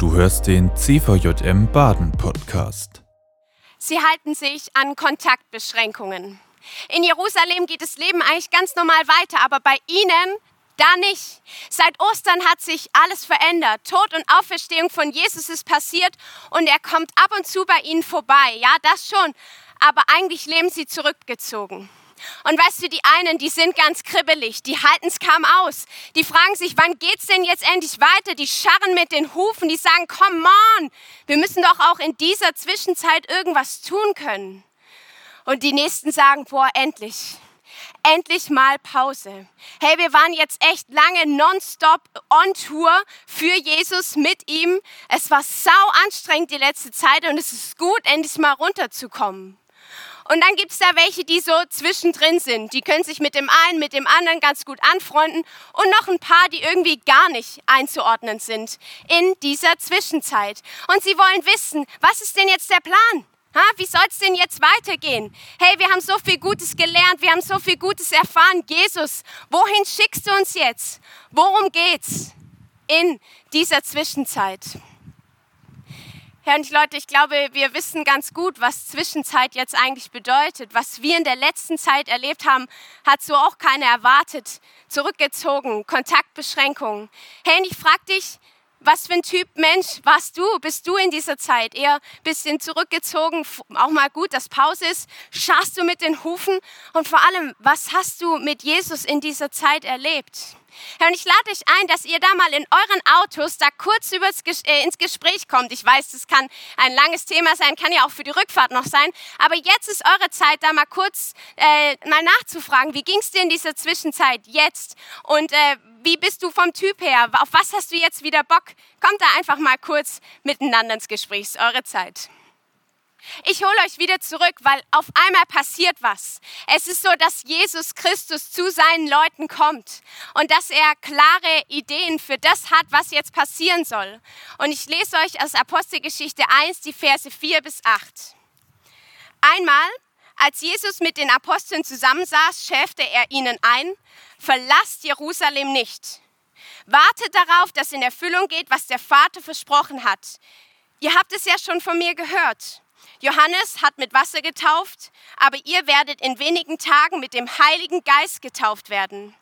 Du hörst den CVJM Baden Podcast. Sie halten sich an Kontaktbeschränkungen. In Jerusalem geht das Leben eigentlich ganz normal weiter, aber bei Ihnen da nicht. Seit Ostern hat sich alles verändert. Tod und Auferstehung von Jesus ist passiert und er kommt ab und zu bei Ihnen vorbei. Ja, das schon. Aber eigentlich leben Sie zurückgezogen. Und weißt du, die einen, die sind ganz kribbelig, die halten es kaum aus. Die fragen sich, wann geht's denn jetzt endlich weiter? Die scharren mit den Hufen, die sagen, come on, wir müssen doch auch in dieser Zwischenzeit irgendwas tun können. Und die nächsten sagen, boah, endlich. Endlich mal Pause. Hey, wir waren jetzt echt lange nonstop on Tour für Jesus mit ihm. Es war sau anstrengend die letzte Zeit und es ist gut, endlich mal runterzukommen. Und dann gibt es da welche, die so zwischendrin sind. Die können sich mit dem einen, mit dem anderen ganz gut anfreunden. Und noch ein paar, die irgendwie gar nicht einzuordnen sind in dieser Zwischenzeit. Und sie wollen wissen, was ist denn jetzt der Plan? Ha, wie soll es denn jetzt weitergehen? Hey, wir haben so viel Gutes gelernt, wir haben so viel Gutes erfahren. Jesus, wohin schickst du uns jetzt? Worum geht's in dieser Zwischenzeit? Herr und Leute, ich glaube, wir wissen ganz gut, was Zwischenzeit jetzt eigentlich bedeutet. Was wir in der letzten Zeit erlebt haben, hat so auch keiner erwartet. Zurückgezogen, Kontaktbeschränkungen. Hey, und ich frage dich, was für ein Typ Mensch warst du? Bist du in dieser Zeit eher ein bisschen zurückgezogen, auch mal gut, dass Pause ist? Scharst du mit den Hufen? Und vor allem, was hast du mit Jesus in dieser Zeit erlebt? Und ich lade euch ein, dass ihr da mal in euren Autos da kurz übers, äh, ins Gespräch kommt. Ich weiß, das kann ein langes Thema sein, kann ja auch für die Rückfahrt noch sein. Aber jetzt ist eure Zeit, da mal kurz äh, mal nachzufragen, wie ging es dir in dieser Zwischenzeit jetzt? Und äh, wie bist du vom Typ her? Auf was hast du jetzt wieder Bock? Kommt da einfach mal kurz miteinander ins Gespräch. Es ist eure Zeit. Ich hole euch wieder zurück, weil auf einmal passiert was. Es ist so, dass Jesus Christus zu seinen Leuten kommt und dass er klare Ideen für das hat, was jetzt passieren soll. Und ich lese euch aus Apostelgeschichte 1 die Verse 4 bis 8. Einmal, als Jesus mit den Aposteln zusammensaß, schärfte er ihnen ein, verlasst Jerusalem nicht. Wartet darauf, dass in Erfüllung geht, was der Vater versprochen hat. Ihr habt es ja schon von mir gehört. Johannes hat mit Wasser getauft, aber ihr werdet in wenigen Tagen mit dem Heiligen Geist getauft werden.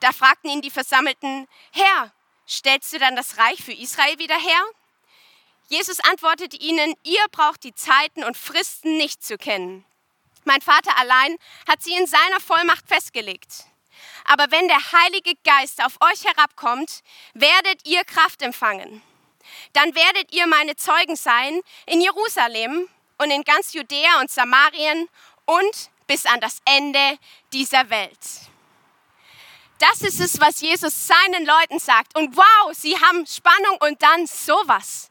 Da fragten ihn die Versammelten, Herr, stellst du dann das Reich für Israel wieder her? Jesus antwortete ihnen, ihr braucht die Zeiten und Fristen nicht zu kennen. Mein Vater allein hat sie in seiner Vollmacht festgelegt. Aber wenn der Heilige Geist auf euch herabkommt, werdet ihr Kraft empfangen. Dann werdet ihr meine Zeugen sein in Jerusalem und in ganz Judäa und Samarien und bis an das Ende dieser Welt. Das ist es, was Jesus seinen Leuten sagt. Und wow, sie haben Spannung und dann sowas.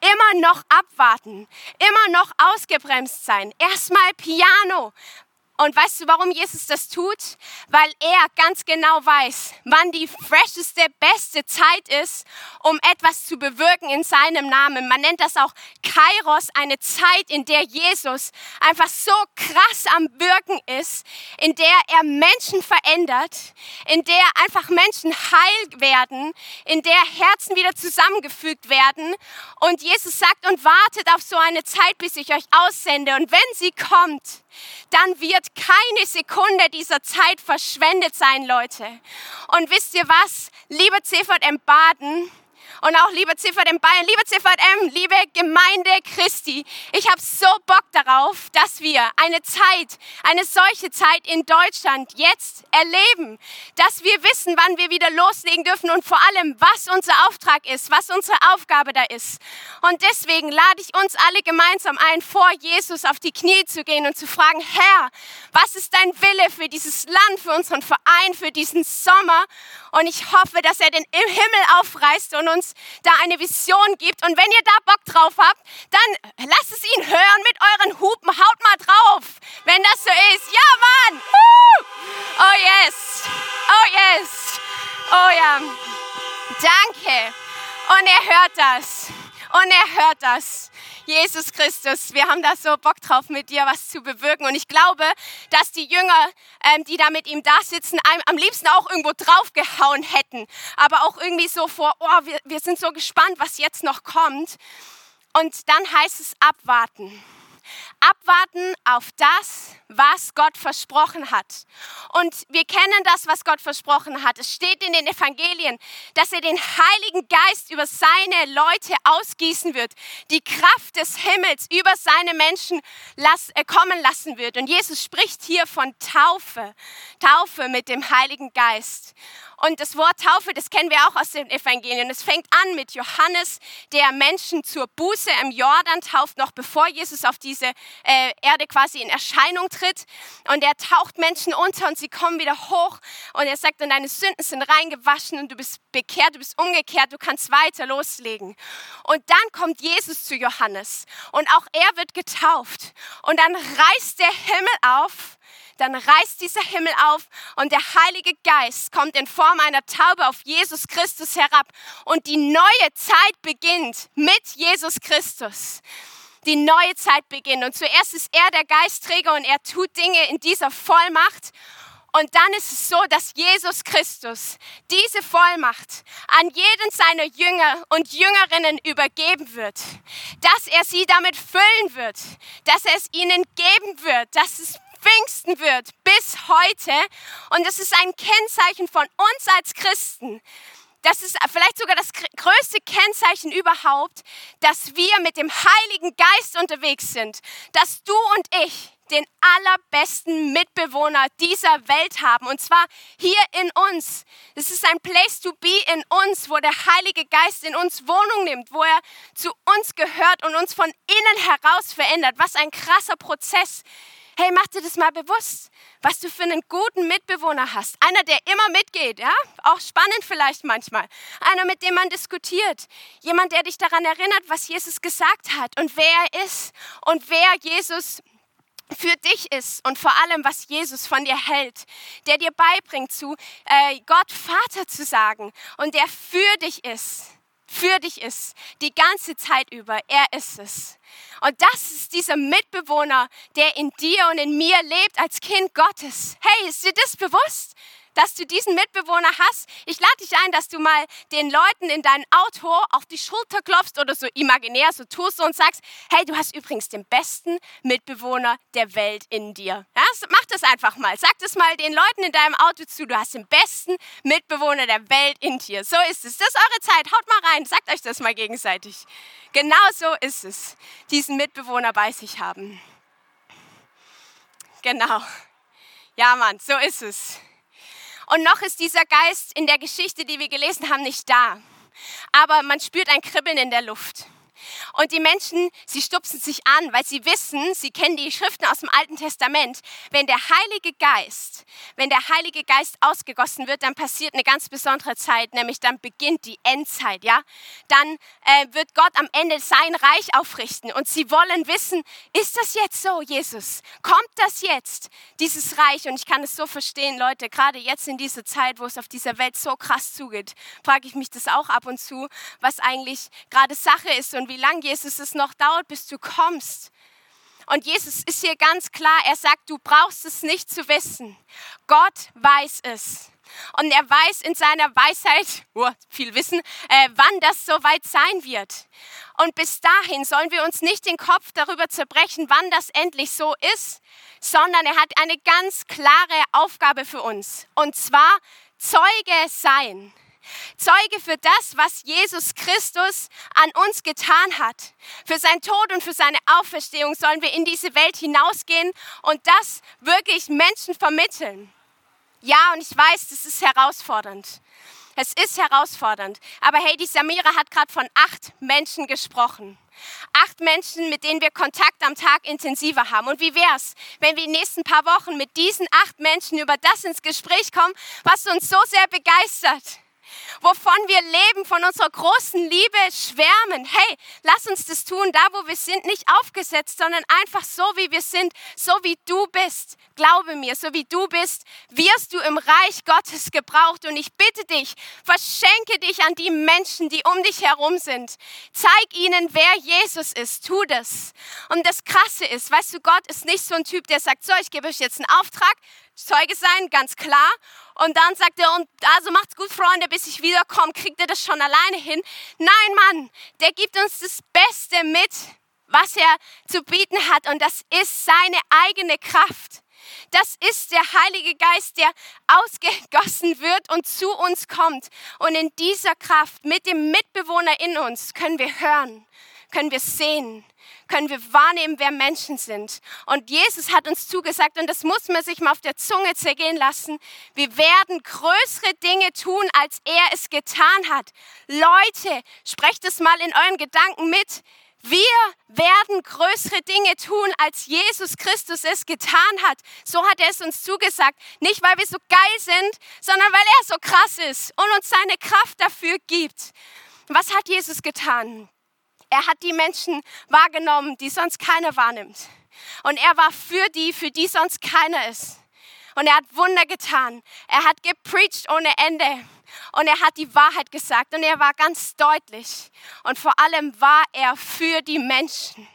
Immer noch abwarten, immer noch ausgebremst sein. Erstmal Piano. Und weißt du, warum Jesus das tut? Weil er ganz genau weiß, wann die fresheste, beste Zeit ist, um etwas zu bewirken in seinem Namen. Man nennt das auch Kairos, eine Zeit, in der Jesus einfach so krass am Wirken ist, in der er Menschen verändert, in der einfach Menschen heil werden, in der Herzen wieder zusammengefügt werden. Und Jesus sagt und wartet auf so eine Zeit, bis ich euch aussende. Und wenn sie kommt, dann wird keine Sekunde dieser Zeit verschwendet sein, Leute. Und wisst ihr was? Liebe CVM Baden, und auch liebe CVM Bayern, liebe CVM, liebe Gemeinde Christi, ich habe so Bock darauf, dass wir eine Zeit, eine solche Zeit in Deutschland jetzt erleben, dass wir wissen, wann wir wieder loslegen dürfen und vor allem, was unser Auftrag ist, was unsere Aufgabe da ist. Und deswegen lade ich uns alle gemeinsam ein, vor Jesus auf die Knie zu gehen und zu fragen, Herr, was ist dein Wille für dieses Land, für unseren Verein, für diesen Sommer? Und ich hoffe, dass er den Himmel aufreißt und uns da eine Vision gibt. Und wenn ihr da Bock drauf habt, dann lasst es ihn hören mit euren Hupen. Haut mal drauf, wenn das so ist. Ja, Mann! Oh yes! Oh yes! Oh ja! Danke! Und er hört das. Und er hört das. Jesus Christus, wir haben da so Bock drauf, mit dir was zu bewirken. Und ich glaube, dass die Jünger, ähm, die da mit ihm da sitzen, am liebsten auch irgendwo draufgehauen hätten. Aber auch irgendwie so vor, oh, wir, wir sind so gespannt, was jetzt noch kommt. Und dann heißt es abwarten. Abwarten auf das, was Gott versprochen hat. Und wir kennen das, was Gott versprochen hat. Es steht in den Evangelien, dass er den Heiligen Geist über seine Leute ausgießen wird, die Kraft des Himmels über seine Menschen äh, kommen lassen wird. Und Jesus spricht hier von Taufe, Taufe mit dem Heiligen Geist. Und das Wort Taufe, das kennen wir auch aus den Evangelien. Es fängt an mit Johannes, der Menschen zur Buße im Jordan tauft, noch bevor Jesus auf diese äh, Erde quasi in Erscheinung tritt. Und er taucht Menschen unter und sie kommen wieder hoch. Und er sagt, und deine Sünden sind reingewaschen und du bist bekehrt, du bist umgekehrt, du kannst weiter loslegen. Und dann kommt Jesus zu Johannes und auch er wird getauft. Und dann reißt der Himmel auf dann reißt dieser Himmel auf und der Heilige Geist kommt in Form einer Taube auf Jesus Christus herab. Und die neue Zeit beginnt mit Jesus Christus. Die neue Zeit beginnt. Und zuerst ist er der Geistträger und er tut Dinge in dieser Vollmacht. Und dann ist es so, dass Jesus Christus diese Vollmacht an jeden seiner Jünger und Jüngerinnen übergeben wird, dass er sie damit füllen wird, dass er es ihnen geben wird, dass es Pfingsten wird bis heute. Und das ist ein Kennzeichen von uns als Christen. Das ist vielleicht sogar das größte Kennzeichen überhaupt, dass wir mit dem Heiligen Geist unterwegs sind. Dass du und ich den allerbesten Mitbewohner dieser Welt haben. Und zwar hier in uns. Es ist ein Place to be in uns, wo der Heilige Geist in uns Wohnung nimmt, wo er zu uns gehört und uns von innen heraus verändert. Was ein krasser Prozess Hey, mach dir das mal bewusst, was du für einen guten Mitbewohner hast. Einer, der immer mitgeht, ja? Auch spannend vielleicht manchmal. Einer, mit dem man diskutiert. Jemand, der dich daran erinnert, was Jesus gesagt hat und wer er ist und wer Jesus für dich ist und vor allem, was Jesus von dir hält, der dir beibringt, zu äh, Gott Vater zu sagen und der für dich ist für dich ist, die ganze Zeit über. Er ist es. Und das ist dieser Mitbewohner, der in dir und in mir lebt als Kind Gottes. Hey, ist dir das bewusst? dass du diesen Mitbewohner hast. Ich lade dich ein, dass du mal den Leuten in deinem Auto auf die Schulter klopfst oder so imaginär so tust und sagst, hey, du hast übrigens den besten Mitbewohner der Welt in dir. Ja, mach das einfach mal. Sag das mal den Leuten in deinem Auto zu, du hast den besten Mitbewohner der Welt in dir. So ist es. Das ist eure Zeit. Haut mal rein. Sagt euch das mal gegenseitig. Genau so ist es, diesen Mitbewohner bei sich haben. Genau. Ja, Mann, so ist es. Und noch ist dieser Geist in der Geschichte, die wir gelesen haben, nicht da. Aber man spürt ein Kribbeln in der Luft. Und die Menschen, sie stupsen sich an, weil sie wissen, sie kennen die Schriften aus dem Alten Testament. Wenn der Heilige Geist, wenn der Heilige Geist ausgegossen wird, dann passiert eine ganz besondere Zeit, nämlich dann beginnt die Endzeit, ja? Dann äh, wird Gott am Ende sein Reich aufrichten und sie wollen wissen, ist das jetzt so, Jesus? Kommt das jetzt, dieses Reich? Und ich kann es so verstehen, Leute, gerade jetzt in dieser Zeit, wo es auf dieser Welt so krass zugeht, frage ich mich das auch ab und zu, was eigentlich gerade Sache ist und wie lange Jesus es noch dauert, bis du kommst. Und Jesus ist hier ganz klar, er sagt, du brauchst es nicht zu wissen. Gott weiß es. Und er weiß in seiner Weisheit, oh, viel Wissen, äh, wann das soweit sein wird. Und bis dahin sollen wir uns nicht den Kopf darüber zerbrechen, wann das endlich so ist, sondern er hat eine ganz klare Aufgabe für uns. Und zwar Zeuge sein. Zeuge für das, was Jesus Christus an uns getan hat. Für seinen Tod und für seine Auferstehung sollen wir in diese Welt hinausgehen und das wirklich Menschen vermitteln. Ja, und ich weiß, das ist herausfordernd. Es ist herausfordernd. Aber hey, die Samira hat gerade von acht Menschen gesprochen. Acht Menschen, mit denen wir Kontakt am Tag intensiver haben. Und wie wäre es, wenn wir in den nächsten paar Wochen mit diesen acht Menschen über das ins Gespräch kommen, was uns so sehr begeistert? Wovon wir leben, von unserer großen Liebe schwärmen. Hey, lass uns das tun, da wo wir sind, nicht aufgesetzt, sondern einfach so, wie wir sind, so wie du bist. Glaube mir, so wie du bist, wirst du im Reich Gottes gebraucht. Und ich bitte dich, verschenke dich an die Menschen, die um dich herum sind. Zeig ihnen, wer Jesus ist. Tu das. Und das Krasse ist, weißt du, Gott ist nicht so ein Typ, der sagt, so, ich gebe euch jetzt einen Auftrag, Zeuge sein, ganz klar. Und dann sagt er, und also macht's gut, Freunde, bis ich wiederkomme, kriegt er das schon alleine hin. Nein, Mann, der gibt uns das Beste mit, was er zu bieten hat. Und das ist seine eigene Kraft. Das ist der Heilige Geist, der ausgegossen wird und zu uns kommt. Und in dieser Kraft, mit dem Mitbewohner in uns, können wir hören, können wir sehen, können wir wahrnehmen, wer Menschen sind. Und Jesus hat uns zugesagt, und das muss man sich mal auf der Zunge zergehen lassen, wir werden größere Dinge tun, als er es getan hat. Leute, sprecht es mal in euren Gedanken mit. Wir werden größere Dinge tun, als Jesus Christus es getan hat. So hat er es uns zugesagt. Nicht, weil wir so geil sind, sondern weil er so krass ist und uns seine Kraft dafür gibt. Was hat Jesus getan? Er hat die Menschen wahrgenommen, die sonst keiner wahrnimmt. Und er war für die, für die sonst keiner ist. Und er hat Wunder getan. Er hat gepreacht ohne Ende. Und er hat die Wahrheit gesagt. Und er war ganz deutlich. Und vor allem war er für die Menschen.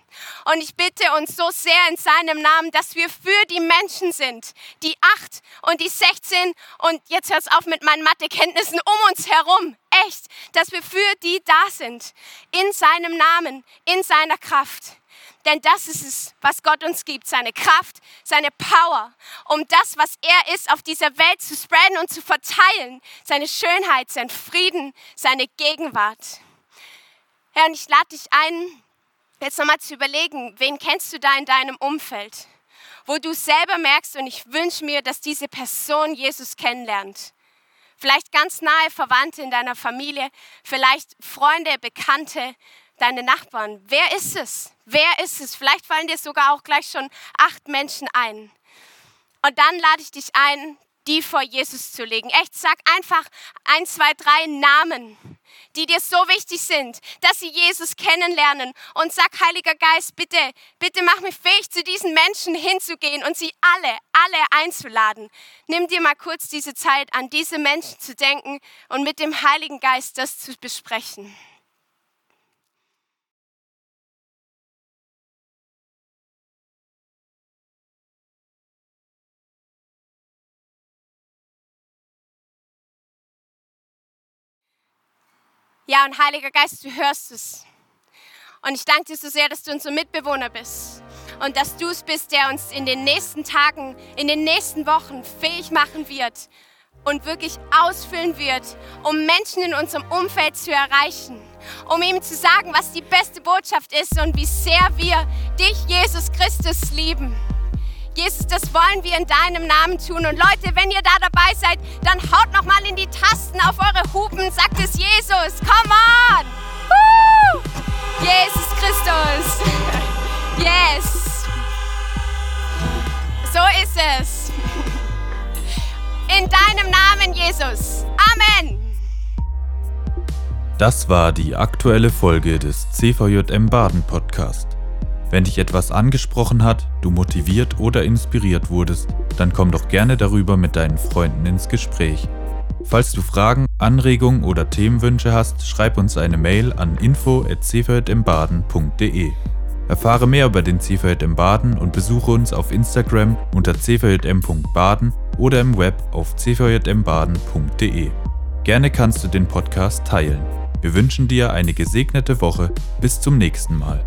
Und ich bitte uns so sehr in seinem Namen, dass wir für die Menschen sind, die acht und die 16 und jetzt hört es auf mit meinen Mathekenntnissen um uns herum. Echt, dass wir für die da sind. In seinem Namen, in seiner Kraft. Denn das ist es, was Gott uns gibt, seine Kraft, seine Power, um das, was er ist, auf dieser Welt zu spreaden und zu verteilen. Seine Schönheit, sein Frieden, seine Gegenwart. Herr, und ich lade dich ein, jetzt nochmal zu überlegen, wen kennst du da in deinem Umfeld, wo du selber merkst, und ich wünsche mir, dass diese Person Jesus kennenlernt. Vielleicht ganz nahe Verwandte in deiner Familie, vielleicht Freunde, Bekannte, deine Nachbarn. Wer ist es? Wer ist es? Vielleicht fallen dir sogar auch gleich schon acht Menschen ein. Und dann lade ich dich ein, die vor Jesus zu legen. Echt, sag einfach ein, zwei, drei Namen, die dir so wichtig sind, dass sie Jesus kennenlernen. Und sag, Heiliger Geist, bitte, bitte mach mich fähig, zu diesen Menschen hinzugehen und sie alle, alle einzuladen. Nimm dir mal kurz diese Zeit, an diese Menschen zu denken und mit dem Heiligen Geist das zu besprechen. Ja, und Heiliger Geist, du hörst es. Und ich danke dir so sehr, dass du unser Mitbewohner bist. Und dass du es bist, der uns in den nächsten Tagen, in den nächsten Wochen fähig machen wird und wirklich ausfüllen wird, um Menschen in unserem Umfeld zu erreichen. Um ihm zu sagen, was die beste Botschaft ist und wie sehr wir dich, Jesus Christus, lieben. Jesus, das wollen wir in deinem Namen tun. Und Leute, wenn ihr da dabei seid, dann haut noch mal in die Tasten auf eure Hupen, sagt es Jesus. Come on! Woo! Jesus Christus. Yes. So ist es. In deinem Namen, Jesus. Amen. Das war die aktuelle Folge des CVJM Baden Podcast. Wenn dich etwas angesprochen hat, du motiviert oder inspiriert wurdest, dann komm doch gerne darüber mit deinen Freunden ins Gespräch. Falls du Fragen, Anregungen oder Themenwünsche hast, schreib uns eine Mail an info@cvjmbaden.de. Erfahre mehr über den CVJM Baden und besuche uns auf Instagram unter cvjm.baden oder im Web auf cvjmbaden.de. Gerne kannst du den Podcast teilen. Wir wünschen dir eine gesegnete Woche. Bis zum nächsten Mal.